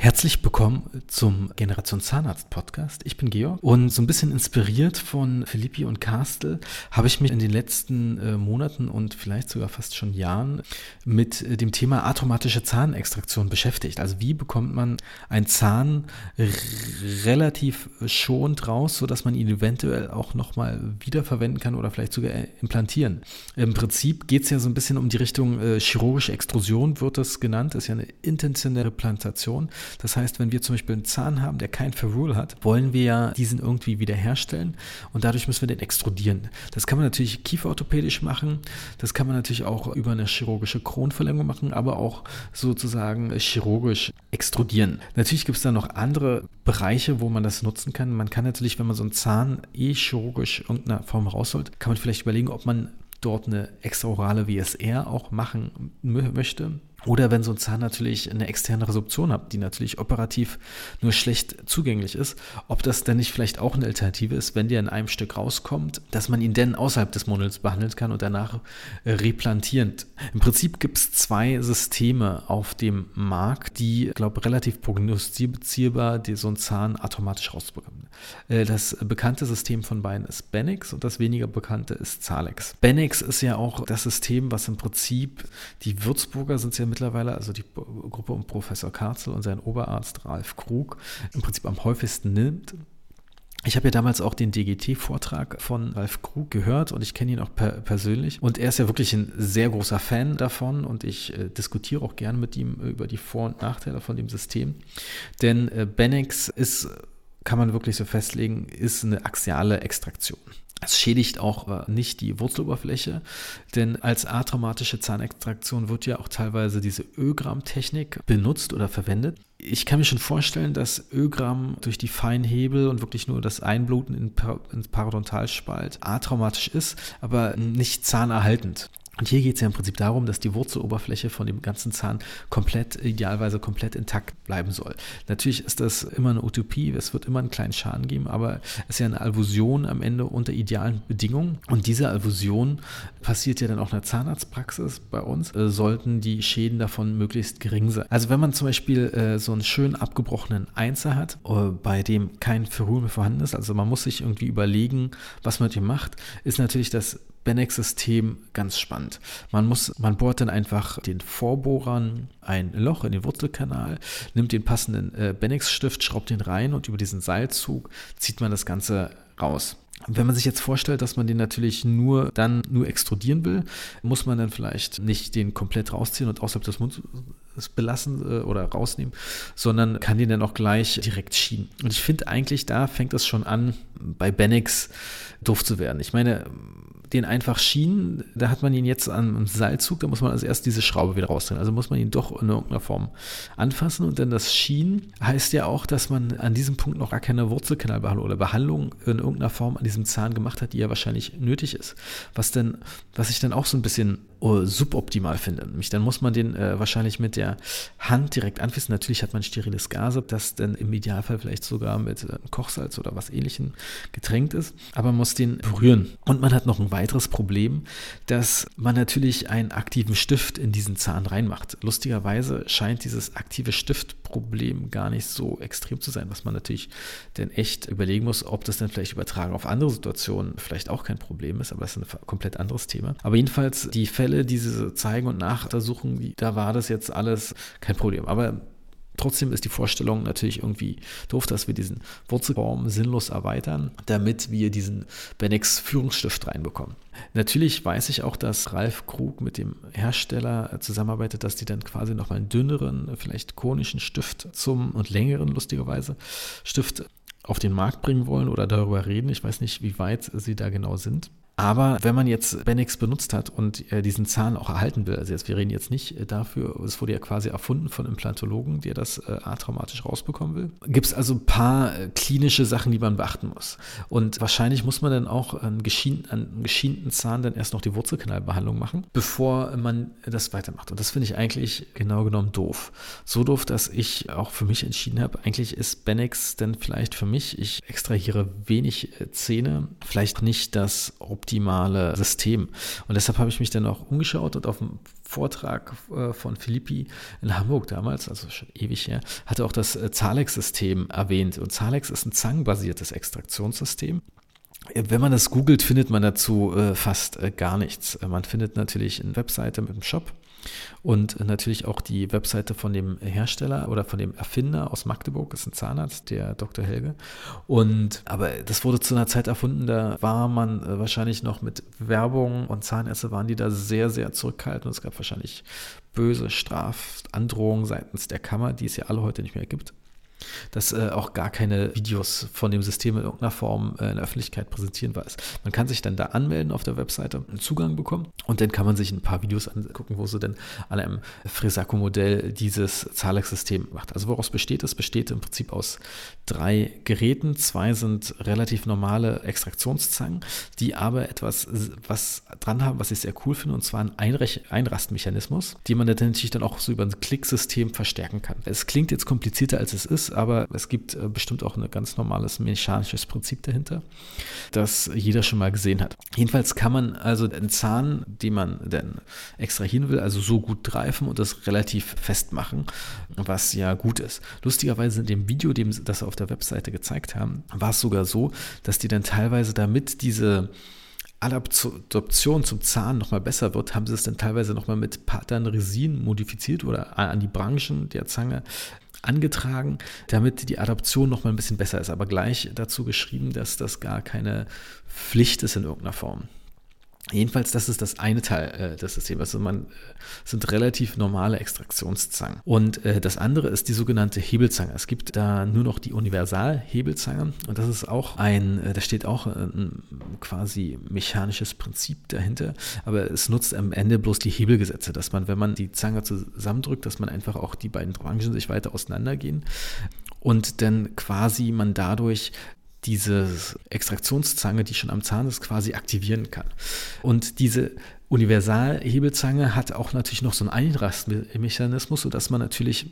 Herzlich willkommen zum Generation Zahnarzt Podcast. Ich bin Georg und so ein bisschen inspiriert von Philippi und Kastel habe ich mich in den letzten äh, Monaten und vielleicht sogar fast schon Jahren mit äh, dem Thema automatische Zahnextraktion beschäftigt. Also wie bekommt man einen Zahn relativ schonend raus, sodass man ihn eventuell auch nochmal wiederverwenden kann oder vielleicht sogar äh, implantieren. Im Prinzip geht es ja so ein bisschen um die Richtung chirurgische Extrusion, wird das genannt. Das ist ja eine intentionelle Plantation. Das heißt, wenn wir zum Beispiel einen Zahn haben, der kein Ferrule hat, wollen wir ja diesen irgendwie wiederherstellen und dadurch müssen wir den extrudieren. Das kann man natürlich kieferorthopädisch machen, das kann man natürlich auch über eine chirurgische Kronverlängerung machen, aber auch sozusagen chirurgisch extrudieren. Natürlich gibt es da noch andere Bereiche, wo man das nutzen kann. Man kann natürlich, wenn man so einen Zahn eh chirurgisch irgendeiner Form rausholt, kann man vielleicht überlegen, ob man dort eine extraorale WSR auch machen möchte. Oder wenn so ein Zahn natürlich eine externe Resorption hat, die natürlich operativ nur schlecht zugänglich ist, ob das denn nicht vielleicht auch eine Alternative ist, wenn der in einem Stück rauskommt, dass man ihn denn außerhalb des Mundels behandeln kann und danach äh, replantierend. Im Prinzip gibt es zwei Systeme auf dem Markt, die, glaube relativ prognostizierbar die so ein Zahn automatisch rausbekommen. Äh, das bekannte System von beiden ist Benix und das weniger bekannte ist Zalex. Benix ist ja auch das System, was im Prinzip die Würzburger sind ja mittlerweile, also die Gruppe um Professor Karzel und sein Oberarzt Ralf Krug, im Prinzip am häufigsten nimmt. Ich habe ja damals auch den DGT-Vortrag von Ralf Krug gehört und ich kenne ihn auch per persönlich. Und er ist ja wirklich ein sehr großer Fan davon und ich äh, diskutiere auch gerne mit ihm über die Vor- und Nachteile von dem System. Denn äh, Benex ist, kann man wirklich so festlegen, ist eine axiale Extraktion. Es schädigt auch äh, nicht die Wurzeloberfläche, denn als atraumatische Zahnextraktion wird ja auch teilweise diese Ögram-Technik benutzt oder verwendet. Ich kann mir schon vorstellen, dass Ögram durch die feinen Hebel und wirklich nur das Einbluten in, ins Parodontalspalt atraumatisch ist, aber nicht zahnerhaltend. Und hier geht es ja im Prinzip darum, dass die Wurzeloberfläche von dem ganzen Zahn komplett, idealerweise komplett intakt bleiben soll. Natürlich ist das immer eine Utopie, es wird immer einen kleinen Schaden geben, aber es ist ja eine Alvusion am Ende unter idealen Bedingungen. Und diese Alvusion passiert ja dann auch in der Zahnarztpraxis bei uns, äh, sollten die Schäden davon möglichst gering sein. Also wenn man zum Beispiel äh, so einen schön abgebrochenen Einser hat, äh, bei dem kein Ferrul mehr vorhanden ist, also man muss sich irgendwie überlegen, was man mit ihm macht, ist natürlich das Benex-System ganz spannend. Man muss, man bohrt dann einfach den Vorbohrern ein Loch in den Wurzelkanal, nimmt den passenden äh, Benex-Stift, schraubt den rein und über diesen Seilzug zieht man das Ganze raus. Wenn man sich jetzt vorstellt, dass man den natürlich nur dann nur extrudieren will, muss man dann vielleicht nicht den komplett rausziehen und außerhalb des Mundes belassen äh, oder rausnehmen, sondern kann den dann auch gleich direkt schienen. Und ich finde eigentlich, da fängt es schon an, bei Benex doof zu werden. Ich meine, den einfach schienen, da hat man ihn jetzt am Seilzug, da muss man also erst diese Schraube wieder rausdrehen. Also muss man ihn doch in irgendeiner Form anfassen. Und dann das Schienen heißt ja auch, dass man an diesem Punkt noch gar keine Wurzelkanalbehandlung oder Behandlung in irgendeiner Form an diesem Zahn gemacht hat, die ja wahrscheinlich nötig ist. Was denn, was ich dann auch so ein bisschen uh, suboptimal finde. Nämlich dann muss man den äh, wahrscheinlich mit der Hand direkt anfassen. Natürlich hat man steriles Gase, das dann im Idealfall vielleicht sogar mit äh, Kochsalz oder was ähnlichem getränkt ist. Aber man muss den berühren. Und man hat noch ein weiteres Problem, dass man natürlich einen aktiven Stift in diesen Zahn reinmacht. Lustigerweise scheint dieses aktive Stiftproblem gar nicht so extrem zu sein, was man natürlich dann echt überlegen muss, ob das dann vielleicht übertragen auf andere Situationen vielleicht auch kein Problem ist, aber das ist ein komplett anderes Thema. Aber jedenfalls die Fälle, die sie zeigen und nachuntersuchen, da war das jetzt alles kein Problem. Aber Trotzdem ist die Vorstellung natürlich irgendwie doof, dass wir diesen Wurzelbaum sinnlos erweitern, damit wir diesen Benex Führungsstift reinbekommen. Natürlich weiß ich auch, dass Ralf Krug mit dem Hersteller zusammenarbeitet, dass die dann quasi nochmal einen dünneren, vielleicht konischen Stift zum und längeren, lustigerweise, Stift auf den Markt bringen wollen oder darüber reden. Ich weiß nicht, wie weit sie da genau sind. Aber wenn man jetzt Benix benutzt hat und äh, diesen Zahn auch erhalten will, also jetzt, wir reden jetzt nicht äh, dafür, es wurde ja quasi erfunden von Implantologen, der das äh, atraumatisch rausbekommen will, gibt es also ein paar äh, klinische Sachen, die man beachten muss. Und wahrscheinlich muss man dann auch einen, geschien, einen geschienten Zahn dann erst noch die Wurzelkanalbehandlung machen, bevor man das weitermacht. Und das finde ich eigentlich genau genommen doof. So doof, dass ich auch für mich entschieden habe, eigentlich ist Benix denn vielleicht für mich, ich extrahiere wenig äh, Zähne, vielleicht nicht das optimale System. Und deshalb habe ich mich dann auch umgeschaut und auf dem Vortrag äh, von Philippi in Hamburg damals, also schon ewig her, hatte auch das äh, Zalex-System erwähnt. Und Zalex ist ein zangenbasiertes Extraktionssystem. Wenn man das googelt, findet man dazu äh, fast äh, gar nichts. Man findet natürlich eine Webseite mit einem Shop und natürlich auch die Webseite von dem Hersteller oder von dem Erfinder aus Magdeburg, das ist ein Zahnarzt, der Dr. Helge. Und aber das wurde zu einer Zeit erfunden, da war man äh, wahrscheinlich noch mit Werbung und Zahnärzte waren die da sehr, sehr zurückhaltend. Es gab wahrscheinlich böse Strafandrohungen seitens der Kammer, die es ja alle heute nicht mehr gibt dass äh, auch gar keine Videos von dem System in irgendeiner Form äh, in der Öffentlichkeit präsentieren weiß. Man kann sich dann da anmelden auf der Webseite, einen Zugang bekommen und dann kann man sich ein paar Videos angucken, wo sie dann an einem Fresaco-Modell dieses Zahlex-System macht. Also woraus besteht es? Besteht im Prinzip aus drei Geräten. Zwei sind relativ normale Extraktionszangen, die aber etwas was dran haben, was ich sehr cool finde, und zwar ein Einrech Einrastmechanismus, den man natürlich dann auch so über ein Klicksystem verstärken kann. Es klingt jetzt komplizierter, als es ist, aber es gibt äh, bestimmt auch ein ganz normales mechanisches Prinzip dahinter, das jeder schon mal gesehen hat. Jedenfalls kann man also den Zahn, den man dann extrahieren will, also so gut greifen und das relativ festmachen, was ja gut ist. Lustigerweise in dem Video, dem das auf der Webseite gezeigt haben, war es sogar so, dass die dann teilweise damit diese Adaption zum Zahn nochmal besser wird, haben sie es dann teilweise nochmal mit Pattern Resin modifiziert oder an die Branchen der Zange angetragen, damit die Adaption noch mal ein bisschen besser ist. Aber gleich dazu geschrieben, dass das gar keine Pflicht ist in irgendeiner Form. Jedenfalls, das ist das eine Teil äh, des Systems. Also man äh, sind relativ normale Extraktionszangen. Und äh, das andere ist die sogenannte Hebelzange. Es gibt da nur noch die Universal-Hebelzange. Und das ist auch ein, äh, da steht auch ein quasi mechanisches Prinzip dahinter. Aber es nutzt am Ende bloß die Hebelgesetze, dass man, wenn man die Zange zusammendrückt, dass man einfach auch die beiden Branchen sich weiter auseinandergehen und dann quasi man dadurch diese Extraktionszange, die schon am Zahn ist, quasi aktivieren kann. Und diese Universalhebelzange hat auch natürlich noch so einen Einrastmechanismus, sodass man natürlich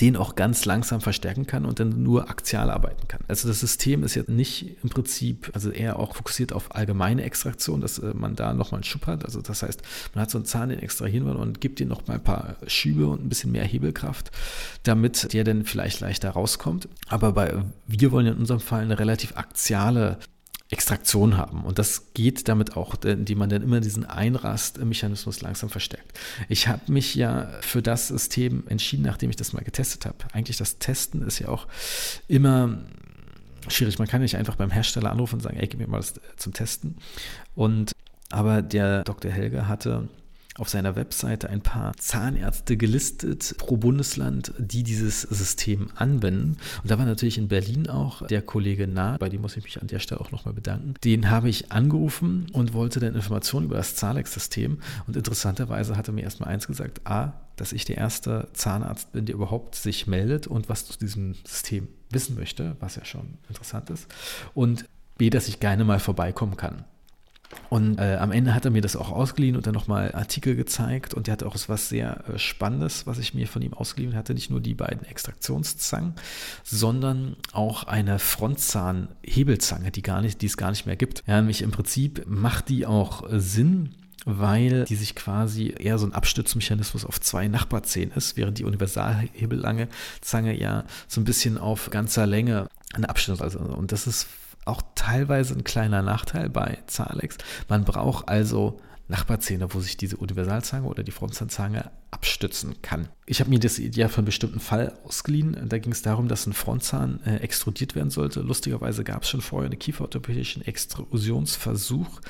den auch ganz langsam verstärken kann und dann nur aktial arbeiten kann. Also das System ist jetzt nicht im Prinzip, also eher auch fokussiert auf allgemeine Extraktion, dass äh, man da nochmal einen Schub hat. Also das heißt, man hat so einen Zahn, den extrahieren will und gibt ihm noch mal ein paar Schübe und ein bisschen mehr Hebelkraft, damit der dann vielleicht leichter rauskommt. Aber bei, wir wollen in unserem Fall eine relativ aktiale Extraktion haben. Und das geht damit auch, indem man dann immer diesen Einrastmechanismus langsam verstärkt. Ich habe mich ja für das System entschieden, nachdem ich das mal getestet habe. Eigentlich das Testen ist ja auch immer schwierig. Man kann nicht einfach beim Hersteller anrufen und sagen, ey, gib mir mal das zum Testen. Und aber der Dr. Helge hatte auf seiner Webseite ein paar Zahnärzte gelistet pro Bundesland, die dieses System anwenden. Und da war natürlich in Berlin auch der Kollege Nah, bei dem muss ich mich an der Stelle auch nochmal bedanken. Den habe ich angerufen und wollte dann Informationen über das Zahlex-System. Und interessanterweise hat er mir erstmal eins gesagt, A, dass ich der erste Zahnarzt bin, der überhaupt sich meldet und was zu diesem System wissen möchte, was ja schon interessant ist. Und B, dass ich gerne mal vorbeikommen kann. Und äh, am Ende hat er mir das auch ausgeliehen und dann nochmal Artikel gezeigt und der hatte auch was sehr äh, Spannendes, was ich mir von ihm ausgeliehen hatte. Nicht nur die beiden Extraktionszangen, sondern auch eine Frontzahn-Hebelzange, die, gar nicht, die es gar nicht mehr gibt. Ja, nämlich im Prinzip macht die auch äh, Sinn, weil die sich quasi eher so ein Abstützmechanismus auf zwei Nachbarzähnen ist, während die Universalhebellange Zange ja so ein bisschen auf ganzer Länge eine Abstützung. Also, und das ist auch teilweise ein kleiner Nachteil bei Zalex. Man braucht also Nachbarzähne, wo sich diese Universalzange oder die Frontzahnzange abstützen kann. Ich habe mir das ja für einen bestimmten Fall ausgeliehen. Da ging es darum, dass ein Frontzahn äh, extrudiert werden sollte. Lustigerweise gab es schon vorher einen kieferorthopädischen Extrusionsversuch,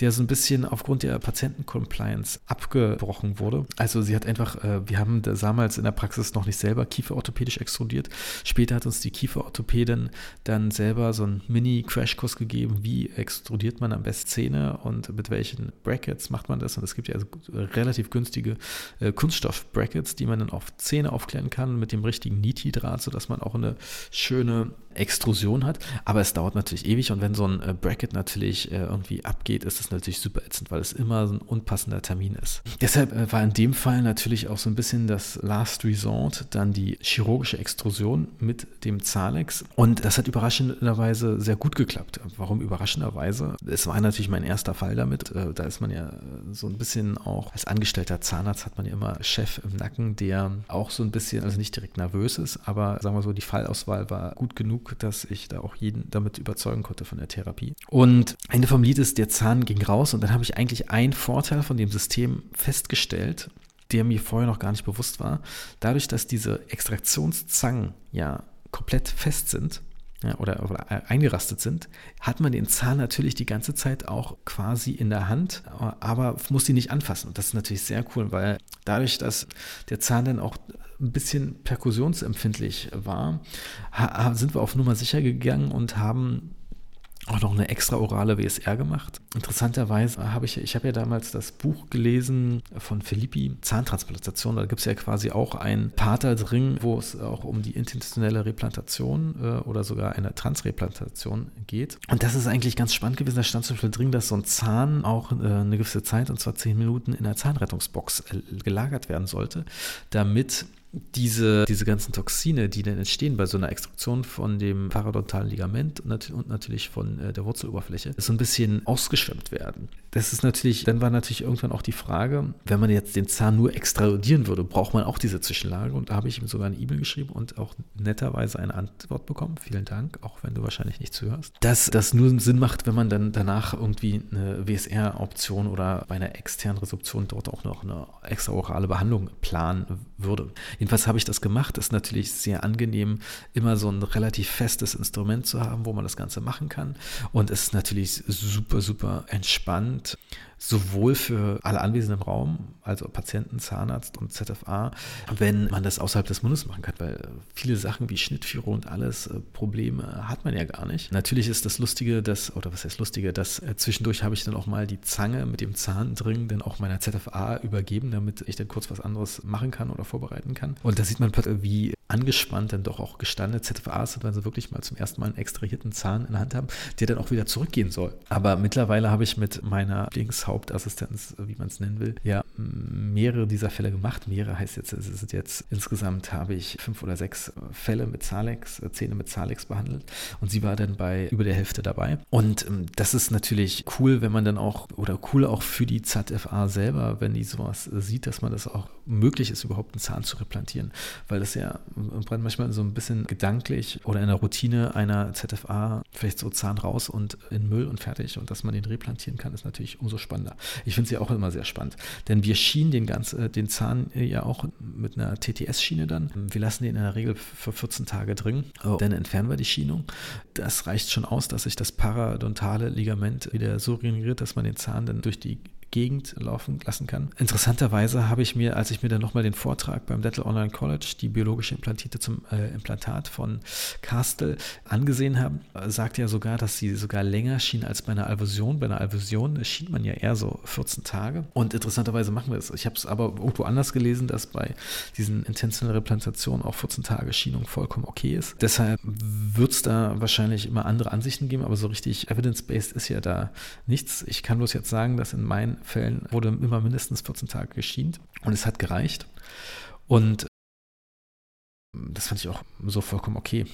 der so ein bisschen aufgrund der Patientencompliance abgebrochen wurde. Also sie hat einfach, äh, wir haben damals in der Praxis noch nicht selber kieferorthopädisch extrudiert. Später hat uns die Kieferorthopädin dann selber so einen Mini-Crashkurs gegeben, wie extrudiert man am besten Zähne und mit welchen Brackets macht man das. Und es gibt ja also relativ günstige äh, Kunststoff-Brackets, die man dann auf Zähne aufklären kann mit dem richtigen Niti-Draht, sodass man auch eine schöne Extrusion hat. Aber es dauert natürlich ewig und wenn so ein äh, Bracket natürlich äh, irgendwie abgeht, ist es natürlich super ätzend, weil es immer so ein unpassender Termin ist. Deshalb äh, war in dem Fall natürlich auch so ein bisschen das Last Resort, dann die chirurgische Extrusion mit dem Zalex. Und das hat überraschenderweise sehr gut geklappt. Warum überraschenderweise? Es war natürlich mein erster Fall damit. Da ist man ja so ein bisschen auch als angestellter Zahnarzt hat man ja immer Chef im Nacken, der auch so ein bisschen, also nicht direkt nervös ist, aber sagen wir so, die Fallauswahl war gut genug, dass ich da auch jeden damit überzeugen konnte von der Therapie. Und Ende vom Lied ist, der Zahn ging raus und dann habe ich eigentlich einen Vorteil von dem System festgestellt, der mir vorher noch gar nicht bewusst war. Dadurch, dass diese Extraktionszangen ja komplett fest sind, ja, oder, oder, eingerastet sind, hat man den Zahn natürlich die ganze Zeit auch quasi in der Hand, aber muss sie nicht anfassen. Und das ist natürlich sehr cool, weil dadurch, dass der Zahn dann auch ein bisschen perkussionsempfindlich war, sind wir auf Nummer sicher gegangen und haben auch noch eine extra orale WSR gemacht. Interessanterweise habe ich, ich habe ja damals das Buch gelesen von Filippi, Zahntransplantation. Da gibt es ja quasi auch ein Part da drin, wo es auch um die intentionelle Replantation äh, oder sogar eine Transreplantation geht. Und das ist eigentlich ganz spannend gewesen. Da stand zum Beispiel drin, dass so ein Zahn auch äh, eine gewisse Zeit, und zwar zehn Minuten, in der Zahnrettungsbox äh, gelagert werden sollte, damit diese, diese ganzen Toxine, die dann entstehen bei so einer Extraktion von dem parodontalen Ligament und, nat und natürlich von äh, der Wurzeloberfläche, so ein bisschen ausgeschwemmt werden. Das ist natürlich, dann war natürlich irgendwann auch die Frage, wenn man jetzt den Zahn nur extrahudieren würde, braucht man auch diese Zwischenlage. Und da habe ich ihm sogar eine E-Mail geschrieben und auch netterweise eine Antwort bekommen. Vielen Dank, auch wenn du wahrscheinlich nicht zuhörst. Dass das nur Sinn macht, wenn man dann danach irgendwie eine WSR-Option oder bei einer externen Resorption dort auch noch eine extraorale Behandlung planen würde. Jedenfalls habe ich das gemacht. Ist natürlich sehr angenehm, immer so ein relativ festes Instrument zu haben, wo man das Ganze machen kann. Und es ist natürlich super, super entspannt sowohl für alle Anwesenden im Raum, also Patienten, Zahnarzt und ZFA, wenn man das außerhalb des Mundes machen kann, weil viele Sachen wie Schnittführung und alles, äh, Probleme hat man ja gar nicht. Natürlich ist das Lustige, dass, oder was heißt Lustige, dass äh, zwischendurch habe ich dann auch mal die Zange mit dem Zahn drin dann auch meiner ZFA übergeben, damit ich dann kurz was anderes machen kann oder vorbereiten kann. Und da sieht man, wie angespannt dann doch auch gestandene ZFAs sind, wenn sie wirklich mal zum ersten Mal einen extrahierten Zahn in der Hand haben, der dann auch wieder zurückgehen soll. Aber mittlerweile habe ich mit meiner Linkshauptassistenz, wie man es nennen will, ja mehrere dieser Fälle gemacht. Mehrere heißt jetzt, es sind jetzt insgesamt habe ich fünf oder sechs Fälle mit Zalex, äh, Zähne mit Zalex behandelt und sie war dann bei über der Hälfte dabei. Und ähm, das ist natürlich cool, wenn man dann auch, oder cool auch für die ZFA selber, wenn die sowas sieht, dass man das auch möglich ist, überhaupt einen Zahn zu replantieren, weil das ja manchmal so ein bisschen gedanklich oder in der Routine einer ZFA vielleicht so Zahn raus und in Müll und fertig und dass man den replantieren kann, ist natürlich umso spannender. Ich finde es ja auch immer sehr spannend, denn wir schienen den, ganz, äh, den Zahn ja auch mit einer TTS-Schiene dann. Wir lassen den in der Regel für 14 Tage drin, oh. dann entfernen wir die Schienung. Das reicht schon aus, dass sich das paradontale Ligament wieder so regeneriert, dass man den Zahn dann durch die Gegend laufen lassen kann. Interessanterweise habe ich mir, als ich mir dann nochmal den Vortrag beim Dettel Online College, die biologische Implantite zum äh, Implantat von Kastel angesehen habe, sagte ja sogar, dass sie sogar länger schien als bei einer Alvusion. Bei einer Alvusion schien man ja eher so 14 Tage. Und interessanterweise machen wir es. Ich habe es aber irgendwo anders gelesen, dass bei diesen intentionellen Replantationen auch 14 Tage Schienung vollkommen okay ist. Deshalb wird es da wahrscheinlich immer andere Ansichten geben, aber so richtig evidence-based ist ja da nichts. Ich kann bloß jetzt sagen, dass in meinen Fällen wurde immer mindestens 14 Tage geschient und es hat gereicht. Und das fand ich auch so vollkommen okay.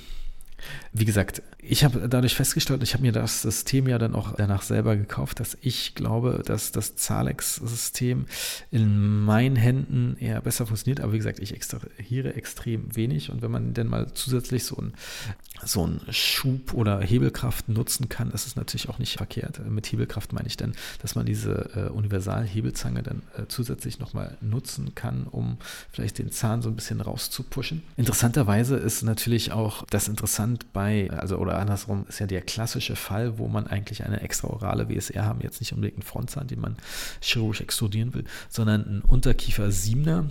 Wie gesagt, ich habe dadurch festgestellt, ich habe mir das System ja dann auch danach selber gekauft, dass ich glaube, dass das Zalex-System in meinen Händen eher besser funktioniert. Aber wie gesagt, ich extrahiere extrem wenig und wenn man denn mal zusätzlich so ein so einen Schub oder Hebelkraft nutzen kann, das ist natürlich auch nicht verkehrt. Mit Hebelkraft meine ich dann, dass man diese äh, Universal-Hebelzange dann äh, zusätzlich nochmal nutzen kann, um vielleicht den Zahn so ein bisschen rauszupushen. Interessanterweise ist natürlich auch das interessant bei, also oder andersrum, ist ja der klassische Fall, wo man eigentlich eine extraorale WSR haben, jetzt nicht unbedingt einen Frontzahn, den man chirurgisch extrudieren will, sondern einen Unterkiefer 7er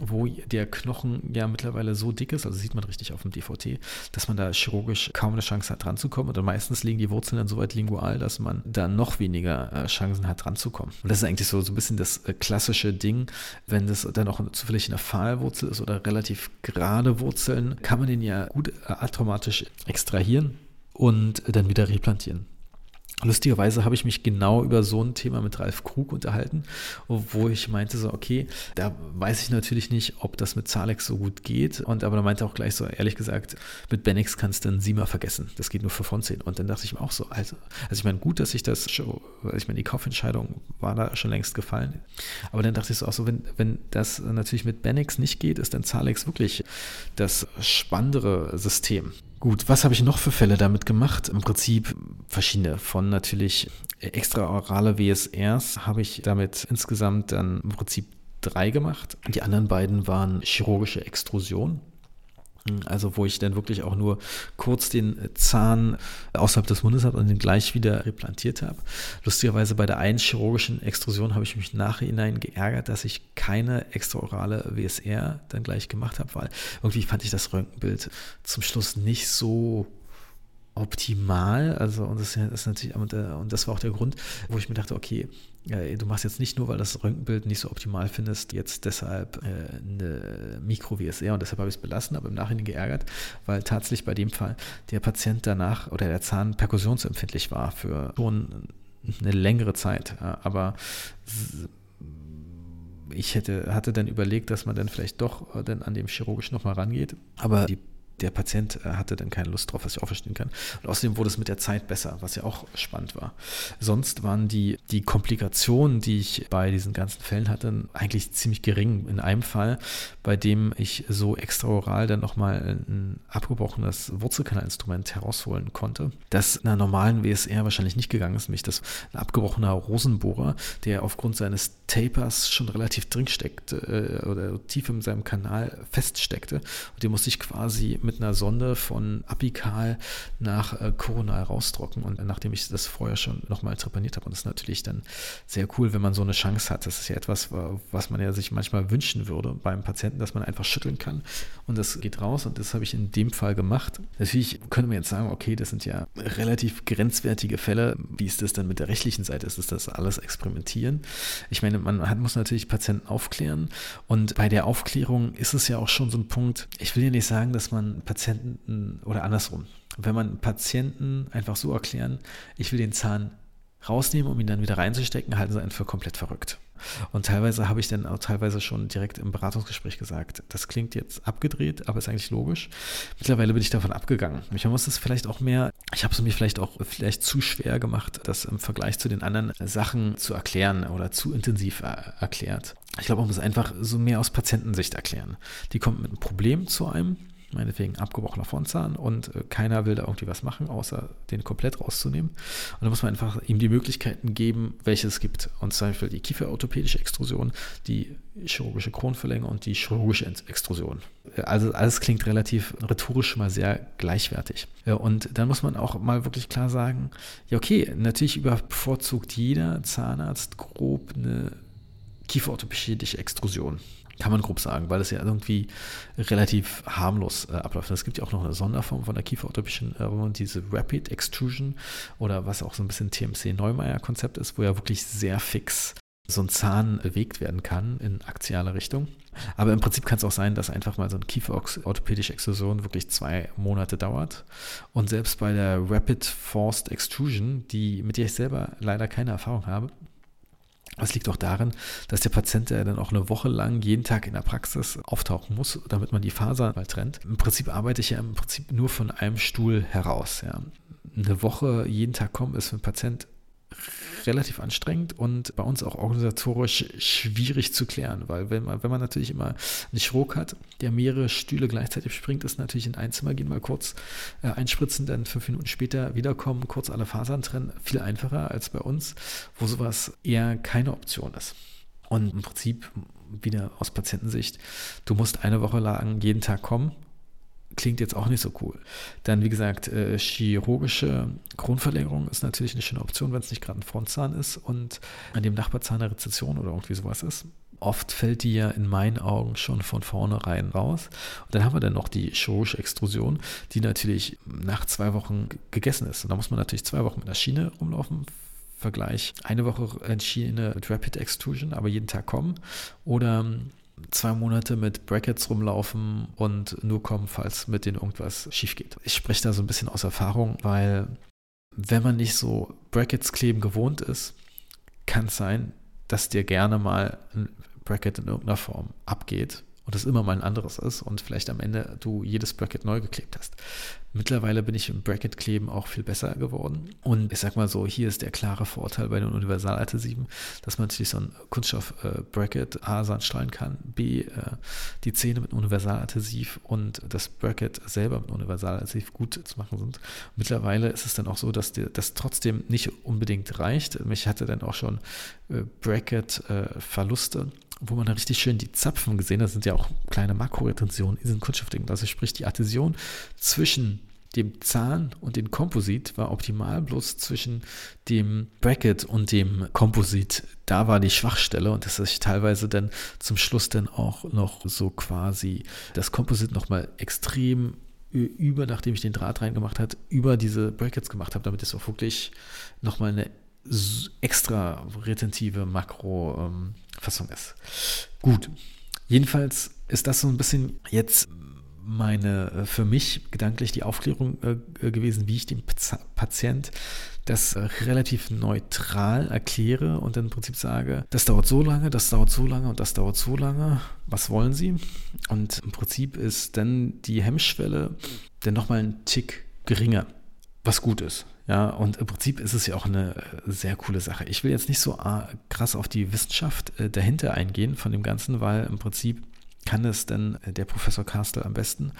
wo der Knochen ja mittlerweile so dick ist, also sieht man richtig auf dem DVT, dass man da chirurgisch kaum eine Chance hat, dran zu kommen. Und meistens liegen die Wurzeln dann so weit lingual, dass man da noch weniger äh, Chancen hat, dran zu kommen. Und das ist eigentlich so, so ein bisschen das äh, klassische Ding, wenn das dann auch zufällig eine Pfahlwurzel ist oder relativ gerade Wurzeln, kann man den ja gut äh, extrahieren und dann wieder replantieren. Lustigerweise habe ich mich genau über so ein Thema mit Ralf Krug unterhalten, wo ich meinte so, okay, da weiß ich natürlich nicht, ob das mit Zalex so gut geht. Und aber er meinte auch gleich so, ehrlich gesagt, mit Benix kannst du einen Siemer vergessen. Das geht nur für Fonzehn. Und dann dachte ich mir auch so, also, also ich meine, gut, dass ich das ich meine, die Kaufentscheidung war da schon längst gefallen. Aber dann dachte ich so auch so, wenn, wenn das natürlich mit Benix nicht geht, ist dann Zalex wirklich das spannendere System. Gut, was habe ich noch für Fälle damit gemacht? Im Prinzip verschiedene. Von natürlich extraorale WSRs habe ich damit insgesamt dann im Prinzip drei gemacht. Die anderen beiden waren chirurgische Extrusion. Also wo ich dann wirklich auch nur kurz den Zahn außerhalb des Mundes habe und den gleich wieder replantiert habe. Lustigerweise bei der einen chirurgischen Extrusion habe ich mich nachhinein geärgert, dass ich keine extraorale WSR dann gleich gemacht habe, weil irgendwie fand ich das Röntgenbild zum Schluss nicht so optimal. Also, und das ist natürlich, und, und das war auch der Grund, wo ich mir dachte, okay, du machst jetzt nicht nur, weil das Röntgenbild nicht so optimal findest, jetzt deshalb äh, eine Mikro-WSR und deshalb habe ich es belassen, aber im Nachhinein geärgert, weil tatsächlich bei dem Fall der Patient danach oder der Zahn perkussionsempfindlich war für schon eine längere Zeit. Aber ich hätte, hatte dann überlegt, dass man dann vielleicht doch äh, dann an dem chirurgisch nochmal rangeht. Aber die der Patient äh, hatte dann keine Lust drauf, was ich auch verstehen kann. Und außerdem wurde es mit der Zeit besser, was ja auch spannend war. Sonst waren die, die Komplikationen, die ich bei diesen ganzen Fällen hatte, eigentlich ziemlich gering. In einem Fall, bei dem ich so extraoral dann nochmal ein abgebrochenes Wurzelkanalinstrument herausholen konnte, das einer normalen WSR wahrscheinlich nicht gegangen ist, nämlich das ein abgebrochener Rosenbohrer, der aufgrund seines Tapers schon relativ drin steckte äh, oder tief in seinem Kanal feststeckte. Und den musste ich quasi mit mit einer Sonde von apikal nach äh, koronal rausdrucken. Und nachdem ich das vorher schon nochmal trepaniert habe, und das ist natürlich dann sehr cool, wenn man so eine Chance hat. Das ist ja etwas, was man ja sich manchmal wünschen würde beim Patienten, dass man einfach schütteln kann und das geht raus. Und das habe ich in dem Fall gemacht. Natürlich könnte man jetzt sagen, okay, das sind ja relativ grenzwertige Fälle. Wie ist das dann mit der rechtlichen Seite? Ist das, das alles experimentieren? Ich meine, man hat, muss natürlich Patienten aufklären. Und bei der Aufklärung ist es ja auch schon so ein Punkt, ich will ja nicht sagen, dass man Patienten oder andersrum, wenn man Patienten einfach so erklären, ich will den Zahn rausnehmen, um ihn dann wieder reinzustecken, halten sie einen für komplett verrückt. Und teilweise habe ich dann auch teilweise schon direkt im Beratungsgespräch gesagt, das klingt jetzt abgedreht, aber ist eigentlich logisch. Mittlerweile bin ich davon abgegangen. Man muss es vielleicht auch mehr, ich habe es mir vielleicht auch vielleicht zu schwer gemacht, das im Vergleich zu den anderen Sachen zu erklären oder zu intensiv erklärt. Ich glaube, man muss einfach so mehr aus Patientensicht erklären. Die kommt mit einem Problem zu einem meinetwegen abgebrochener Frontzahn und äh, keiner will da irgendwie was machen, außer den komplett rauszunehmen. Und da muss man einfach ihm die Möglichkeiten geben, welche es gibt. Und zum Beispiel die kieferorthopädische Extrusion, die chirurgische Kronverlängerung und die chirurgische Extrusion. Also alles klingt relativ rhetorisch mal sehr gleichwertig. Und dann muss man auch mal wirklich klar sagen, ja okay, natürlich übervorzugt jeder Zahnarzt grob eine kieferorthopädische Extrusion. Kann man grob sagen, weil es ja irgendwie relativ harmlos äh, abläuft. Es gibt ja auch noch eine Sonderform von der kieferorthopädischen äh, diese Rapid Extrusion oder was auch so ein bisschen TMC-Neumeier-Konzept ist, wo ja wirklich sehr fix so ein Zahn bewegt werden kann in axiale Richtung. Aber im Prinzip kann es auch sein, dass einfach mal so eine kieferorthopädische Extrusion wirklich zwei Monate dauert. Und selbst bei der Rapid Forced Extrusion, die, mit der ich selber leider keine Erfahrung habe, das liegt auch darin, dass der Patient dann auch eine Woche lang jeden Tag in der Praxis auftauchen muss, damit man die Fasern mal trennt. Im Prinzip arbeite ich ja im Prinzip nur von einem Stuhl heraus. Ja. Eine Woche jeden Tag kommen ist für einen Patient relativ anstrengend und bei uns auch organisatorisch schwierig zu klären, weil wenn man, wenn man natürlich immer einen Chirurg hat, der mehrere Stühle gleichzeitig springt, ist natürlich in ein Zimmer gehen, mal kurz äh, einspritzen, dann fünf Minuten später wiederkommen, kurz alle Fasern trennen, viel einfacher als bei uns, wo sowas eher keine Option ist. Und im Prinzip wieder aus Patientensicht, du musst eine Woche lang jeden Tag kommen klingt jetzt auch nicht so cool. Dann, wie gesagt, äh, chirurgische Kronverlängerung ist natürlich eine schöne Option, wenn es nicht gerade ein Frontzahn ist und an dem Nachbarzahn eine Rezession oder irgendwie sowas ist. oft fällt die ja in meinen Augen schon von vornherein raus. Und dann haben wir dann noch die chirurgische Extrusion, die natürlich nach zwei Wochen gegessen ist. Und da muss man natürlich zwei Wochen mit der Schiene rumlaufen. Vergleich eine Woche mit Rapid Extrusion, aber jeden Tag kommen. Oder zwei Monate mit Brackets rumlaufen und nur kommen, falls mit denen irgendwas schief geht. Ich spreche da so ein bisschen aus Erfahrung, weil wenn man nicht so Brackets kleben gewohnt ist, kann es sein, dass dir gerne mal ein Bracket in irgendeiner Form abgeht und es immer mal ein anderes ist und vielleicht am Ende du jedes Bracket neu geklebt hast. Mittlerweile bin ich im Bracket-Kleben auch viel besser geworden. Und ich sag mal so, hier ist der klare Vorteil bei den Universaladhesiven, dass man natürlich so ein Kunststoff-Bracket äh, A sandstrahlen kann, B äh, die Zähne mit Universaladhesiv und das Bracket selber mit Universaladhesiv gut zu machen sind. Mittlerweile ist es dann auch so, dass das trotzdem nicht unbedingt reicht. Mich hatte dann auch schon äh, Bracket-Verluste wo man da richtig schön die Zapfen gesehen hat, das sind ja auch kleine Makroretentionen in diesen Kunststoffdingen. Also sprich, die Adhäsion zwischen dem Zahn und dem Komposit war optimal, bloß zwischen dem Bracket und dem Komposit, da war die Schwachstelle und dass ich teilweise dann zum Schluss dann auch noch so quasi das Komposit nochmal extrem über, nachdem ich den Draht reingemacht habe, über diese Brackets gemacht habe, damit es auch wirklich nochmal eine extra retentive Makro-Fassung ähm, ist. Gut, jedenfalls ist das so ein bisschen jetzt meine, äh, für mich gedanklich die Aufklärung äh, gewesen, wie ich dem Patient das äh, relativ neutral erkläre und dann im Prinzip sage, das dauert so lange, das dauert so lange und das dauert so lange, was wollen Sie? Und im Prinzip ist dann die Hemmschwelle dann nochmal ein Tick geringer, was gut ist. Ja, und im Prinzip ist es ja auch eine äh, sehr coole Sache. Ich will jetzt nicht so ah, krass auf die Wissenschaft äh, dahinter eingehen von dem Ganzen, weil im Prinzip kann es denn äh, der Professor Kastel am besten.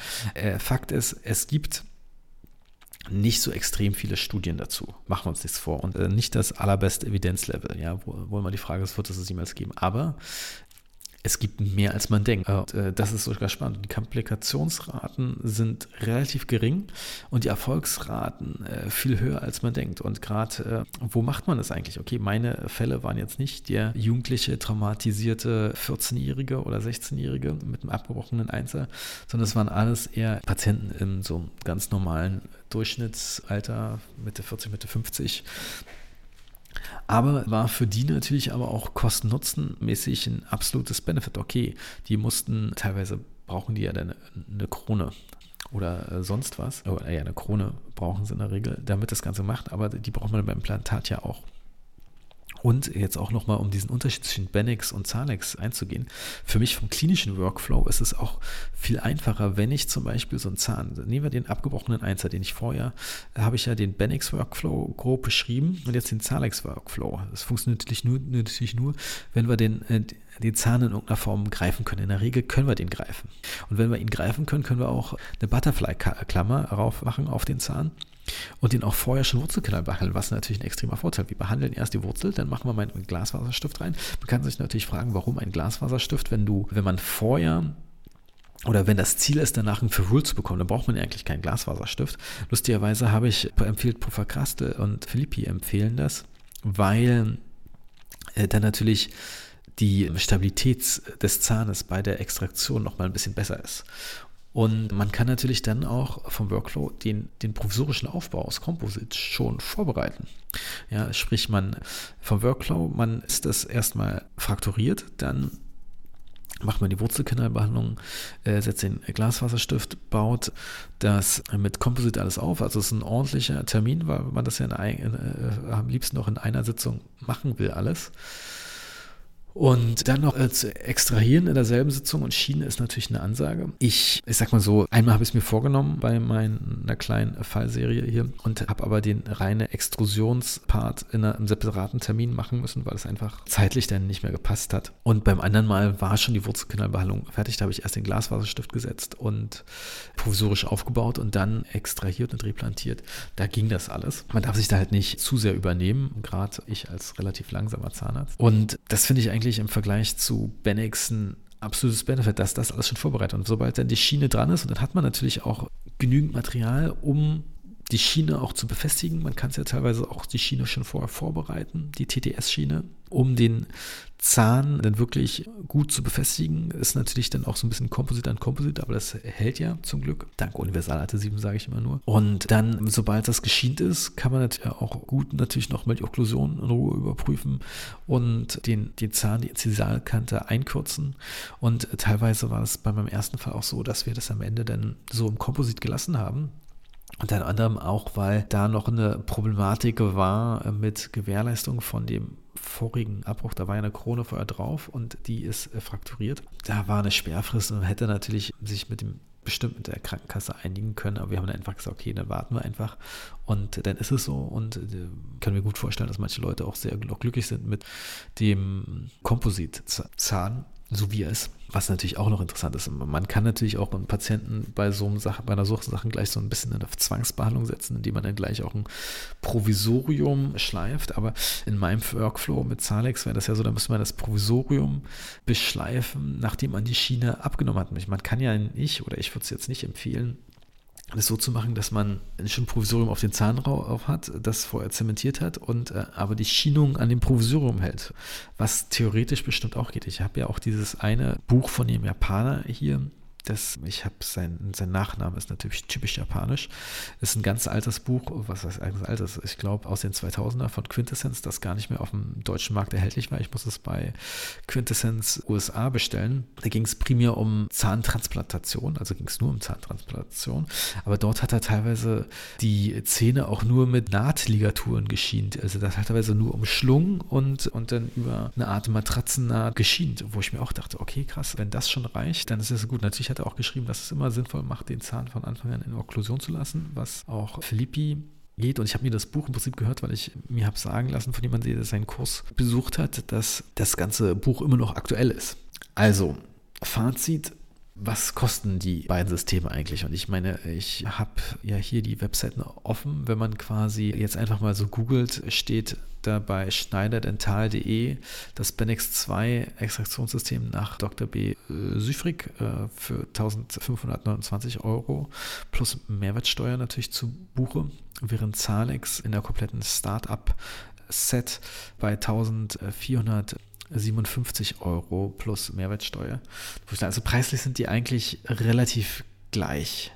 Fakt ist, es gibt nicht so extrem viele Studien dazu. Machen wir uns nichts vor. Und nicht das allerbeste Evidenzlevel, ja, wo, wo immer die Frage ist, wird es es jemals geben. Aber es gibt mehr, als man denkt. Und, äh, das ist sogar spannend. Die Komplikationsraten sind relativ gering und die Erfolgsraten äh, viel höher, als man denkt. Und gerade, äh, wo macht man das eigentlich? Okay, meine Fälle waren jetzt nicht der jugendliche, traumatisierte 14-Jährige oder 16-Jährige mit einem abgebrochenen Einzel, sondern es waren alles eher Patienten in so einem ganz normalen Durchschnittsalter, Mitte 40, Mitte 50 aber war für die natürlich aber auch kosten-nutzen-mäßig ein absolutes Benefit. Okay, die mussten, teilweise brauchen die ja dann eine Krone oder äh, sonst was. Oder ja, eine Krone brauchen sie in der Regel, damit das Ganze macht, aber die braucht man beim Implantat ja auch. Und jetzt auch nochmal, um diesen Unterschied zwischen Benex und Zalex einzugehen. Für mich vom klinischen Workflow ist es auch viel einfacher, wenn ich zum Beispiel so einen Zahn, nehmen wir den abgebrochenen Einser, den ich vorher, habe ich ja den Benex Workflow grob beschrieben und jetzt den Zalex Workflow. Das funktioniert natürlich nur, natürlich nur wenn wir den, äh, den Zahn in irgendeiner Form greifen können. In der Regel können wir den greifen. Und wenn wir ihn greifen können, können wir auch eine Butterfly-Klammer drauf machen auf den Zahn und den auch vorher schon Wurzelkanal behandeln, was natürlich ein extremer Vorteil. Wir behandeln erst die Wurzel, dann machen wir mal einen Glasfaserstift rein. Man kann sich natürlich fragen, warum ein Glasfaserstift, wenn du, wenn man vorher oder wenn das Ziel ist, danach einen Ferrule zu bekommen, dann braucht man ja eigentlich keinen Glasfaserstift. Lustigerweise habe ich empfiehlt Puffer Krastel und Philippi empfehlen das, weil äh, dann natürlich die Stabilität des Zahnes bei der Extraktion nochmal ein bisschen besser ist. Und man kann natürlich dann auch vom Workflow den, den provisorischen Aufbau aus Composite schon vorbereiten. Ja, sprich, man vom Workflow, man ist das erstmal frakturiert, dann macht man die Wurzelkanalbehandlung, äh, setzt den Glasfaserstift, baut das mit Composite alles auf. Also es ist ein ordentlicher Termin, weil man das ja in, in, äh, am liebsten noch in einer Sitzung machen will, alles. Und dann noch äh, zu extrahieren in derselben Sitzung und Schiene ist natürlich eine Ansage. Ich, ich sag mal so, einmal habe ich es mir vorgenommen bei meiner kleinen Fallserie hier und habe aber den reinen Extrusionspart in einem separaten Termin machen müssen, weil es einfach zeitlich dann nicht mehr gepasst hat. Und beim anderen Mal war schon die Wurzelkanalbehandlung fertig. Da habe ich erst den Glasfaserstift gesetzt und provisorisch aufgebaut und dann extrahiert und replantiert. Da ging das alles. Man darf sich da halt nicht zu sehr übernehmen, gerade ich als relativ langsamer Zahnarzt. Und das finde ich eigentlich eigentlich im Vergleich zu Benix ein absolutes Benefit, dass das alles schon vorbereitet. Und sobald dann die Schiene dran ist, und dann hat man natürlich auch genügend Material, um die Schiene auch zu befestigen. Man kann es ja teilweise auch die Schiene schon vorher vorbereiten, die TTS-Schiene, um den Zahn dann wirklich gut zu befestigen. Ist natürlich dann auch so ein bisschen Komposit an Komposit, aber das hält ja zum Glück. Dank Universaladhesiven sage ich immer nur. Und dann, sobald das geschient ist, kann man natürlich auch gut natürlich noch mal die Okklusion in Ruhe überprüfen und den, den Zahn, die Inzisalkante einkürzen. Und teilweise war es bei meinem ersten Fall auch so, dass wir das am Ende dann so im Komposit gelassen haben. Unter anderem auch, weil da noch eine Problematik war mit Gewährleistung von dem vorigen Abbruch, da war ja eine Krone vorher drauf und die ist äh, frakturiert. Da war eine Sperrfrist und hätte natürlich sich mit dem bestimmt mit der Krankenkasse einigen können, aber wir haben dann einfach gesagt, okay, dann warten wir einfach. Und dann ist es so und äh, können wir gut vorstellen, dass manche Leute auch sehr glücklich sind mit dem Kompositzahn so wie er ist. Was natürlich auch noch interessant ist. Man kann natürlich auch einen Patienten bei so einem Sache, bei einer solchen gleich so ein bisschen in eine Zwangsbehandlung setzen, indem man dann gleich auch ein Provisorium schleift. Aber in meinem Workflow mit Zalex wäre das ja so, da müsste man das Provisorium beschleifen, nachdem man die Schiene abgenommen hat. Man kann ja nicht, oder ich würde es jetzt nicht empfehlen, das so zu machen, dass man schon ein Provisorium auf den Zahn drauf hat, das vorher zementiert hat und äh, aber die Schienung an dem Provisorium hält, was theoretisch bestimmt auch geht. Ich habe ja auch dieses eine Buch von dem Japaner hier, das, ich habe sein, sein Nachname ist natürlich typisch japanisch. Ist ein ganz altes Buch, was heißt eigentlich altes? Ich glaube aus den 2000er von Quintessence, das gar nicht mehr auf dem deutschen Markt erhältlich war. Ich muss es bei Quintessence USA bestellen. Da ging es primär um Zahntransplantation, also ging es nur um Zahntransplantation. Aber dort hat er teilweise die Zähne auch nur mit Nahtligaturen geschient. Also das hat teilweise nur umschlungen und, und dann über eine Art Matratzennaht geschient, wo ich mir auch dachte, okay, krass, wenn das schon reicht, dann ist es gut. Natürlich hatte auch geschrieben, dass es immer sinnvoll macht, den Zahn von Anfang an in Okklusion zu lassen, was auch Filippi geht. Und ich habe mir das Buch im Prinzip gehört, weil ich mir habe sagen lassen von jemandem, der seinen Kurs besucht hat, dass das ganze Buch immer noch aktuell ist. Also, Fazit, was kosten die beiden Systeme eigentlich? Und ich meine, ich habe ja hier die Webseiten offen. Wenn man quasi jetzt einfach mal so googelt, steht da bei schneiderdental.de das Benex 2 Extraktionssystem nach Dr. B. Süfrig äh, für 1529 Euro plus Mehrwertsteuer natürlich zu Buche, während Zalex in der kompletten Startup Set bei 1400 57 Euro plus Mehrwertsteuer. Also preislich sind die eigentlich relativ gleich.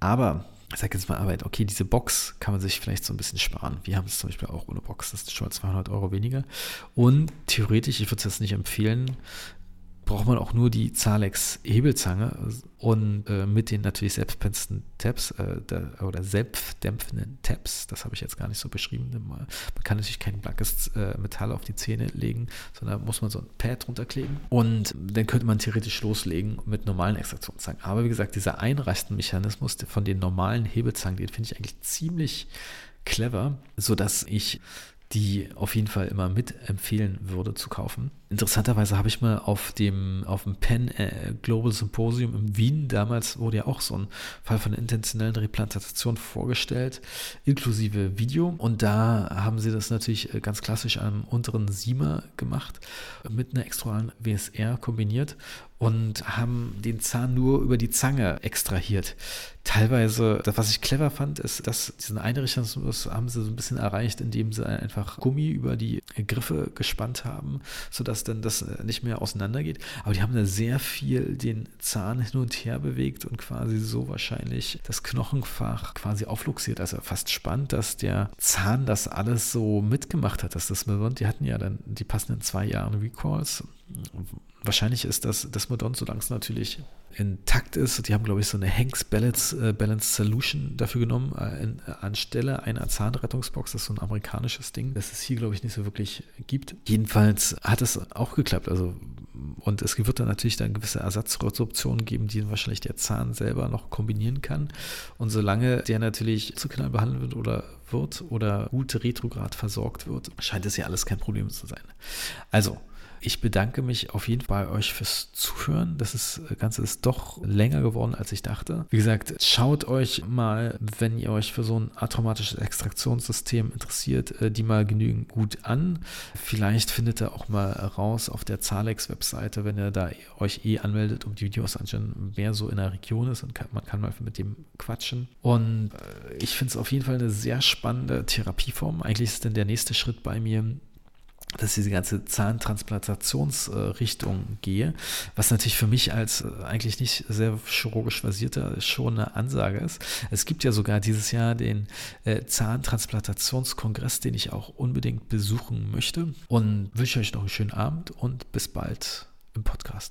Aber ich sage jetzt mal Arbeit, okay, diese Box kann man sich vielleicht so ein bisschen sparen. Wir haben es zum Beispiel auch ohne Box, das ist schon mal 200 Euro weniger. Und theoretisch, ich würde es jetzt nicht empfehlen, braucht man auch nur die Zalex Hebelzange und äh, mit den natürlich selbstdämpfenden Tabs äh, da, oder selbstdämpfenden Tabs, das habe ich jetzt gar nicht so beschrieben. Man kann natürlich kein blankes äh, Metall auf die Zähne legen, sondern muss man so ein Pad drunter kleben und dann könnte man theoretisch loslegen mit normalen Extraktionszangen. Aber wie gesagt, dieser Einreistenmechanismus von den normalen Hebelzangen, den finde ich eigentlich ziemlich clever, sodass ich die auf jeden Fall immer mitempfehlen würde zu kaufen. Interessanterweise habe ich mal auf dem, auf dem Penn äh, Global Symposium in Wien, damals wurde ja auch so ein Fall von intentionellen Replantation vorgestellt, inklusive Video. Und da haben sie das natürlich äh, ganz klassisch am unteren Siemer gemacht, mit einer extraoralen WSR kombiniert und haben den Zahn nur über die Zange extrahiert. Teilweise, das, was ich clever fand, ist, dass diesen Einrichtungsmus haben sie so ein bisschen erreicht, indem sie einfach Gummi über die Griffe gespannt haben, sodass dann das nicht mehr auseinandergeht. Aber die haben da sehr viel den Zahn hin und her bewegt und quasi so wahrscheinlich das Knochenfach quasi aufluxiert. Also fast spannend, dass der Zahn das alles so mitgemacht hat, dass das, die hatten ja dann die passenden zwei Jahre Recalls Wahrscheinlich ist das, das Modon, solange es natürlich intakt ist. Die haben, glaube ich, so eine Hanks Balance, äh, Balance Solution dafür genommen, äh, in, äh, anstelle einer Zahnrettungsbox. Das ist so ein amerikanisches Ding, das es hier, glaube ich, nicht so wirklich gibt. Jedenfalls hat es auch geklappt. Also, und es wird dann natürlich dann gewisse Ersatzresorptionen geben, die wahrscheinlich der Zahn selber noch kombinieren kann. Und solange der natürlich zu knall behandelt wird oder wird oder gut retrograd versorgt wird, scheint es ja alles kein Problem zu sein. Also, Ich bedanke mich auf jeden Fall bei euch fürs Zuhören. Das ist, Ganze ist doch länger geworden, als ich dachte. Wie gesagt, schaut euch mal, wenn ihr euch für so ein atraumatisches Extraktionssystem interessiert, äh, die mal genügend gut an. Vielleicht findet ihr auch mal raus auf der Zalex-Webseite, wenn ihr da euch eh anmeldet, um die Videos anzuschauen, wer so in der Region ist und kann, man kann mal mit dem quatschen. Und äh, ich finde es auf jeden Fall eine sehr spannende Therapieform. Eigentlich ist denn der nächste Schritt bei mir, dass diese ganze Zahntransplantationsrichtung gehe, was natürlich für mich als äh, eigentlich nicht sehr chirurgisch versierter schon eine Ansage ist. Es gibt ja sogar dieses Jahr den äh, Zahntransplantationskongress, den ich auch unbedingt besuchen möchte und wünsche euch noch einen schönen Abend und bis bald im Podcast.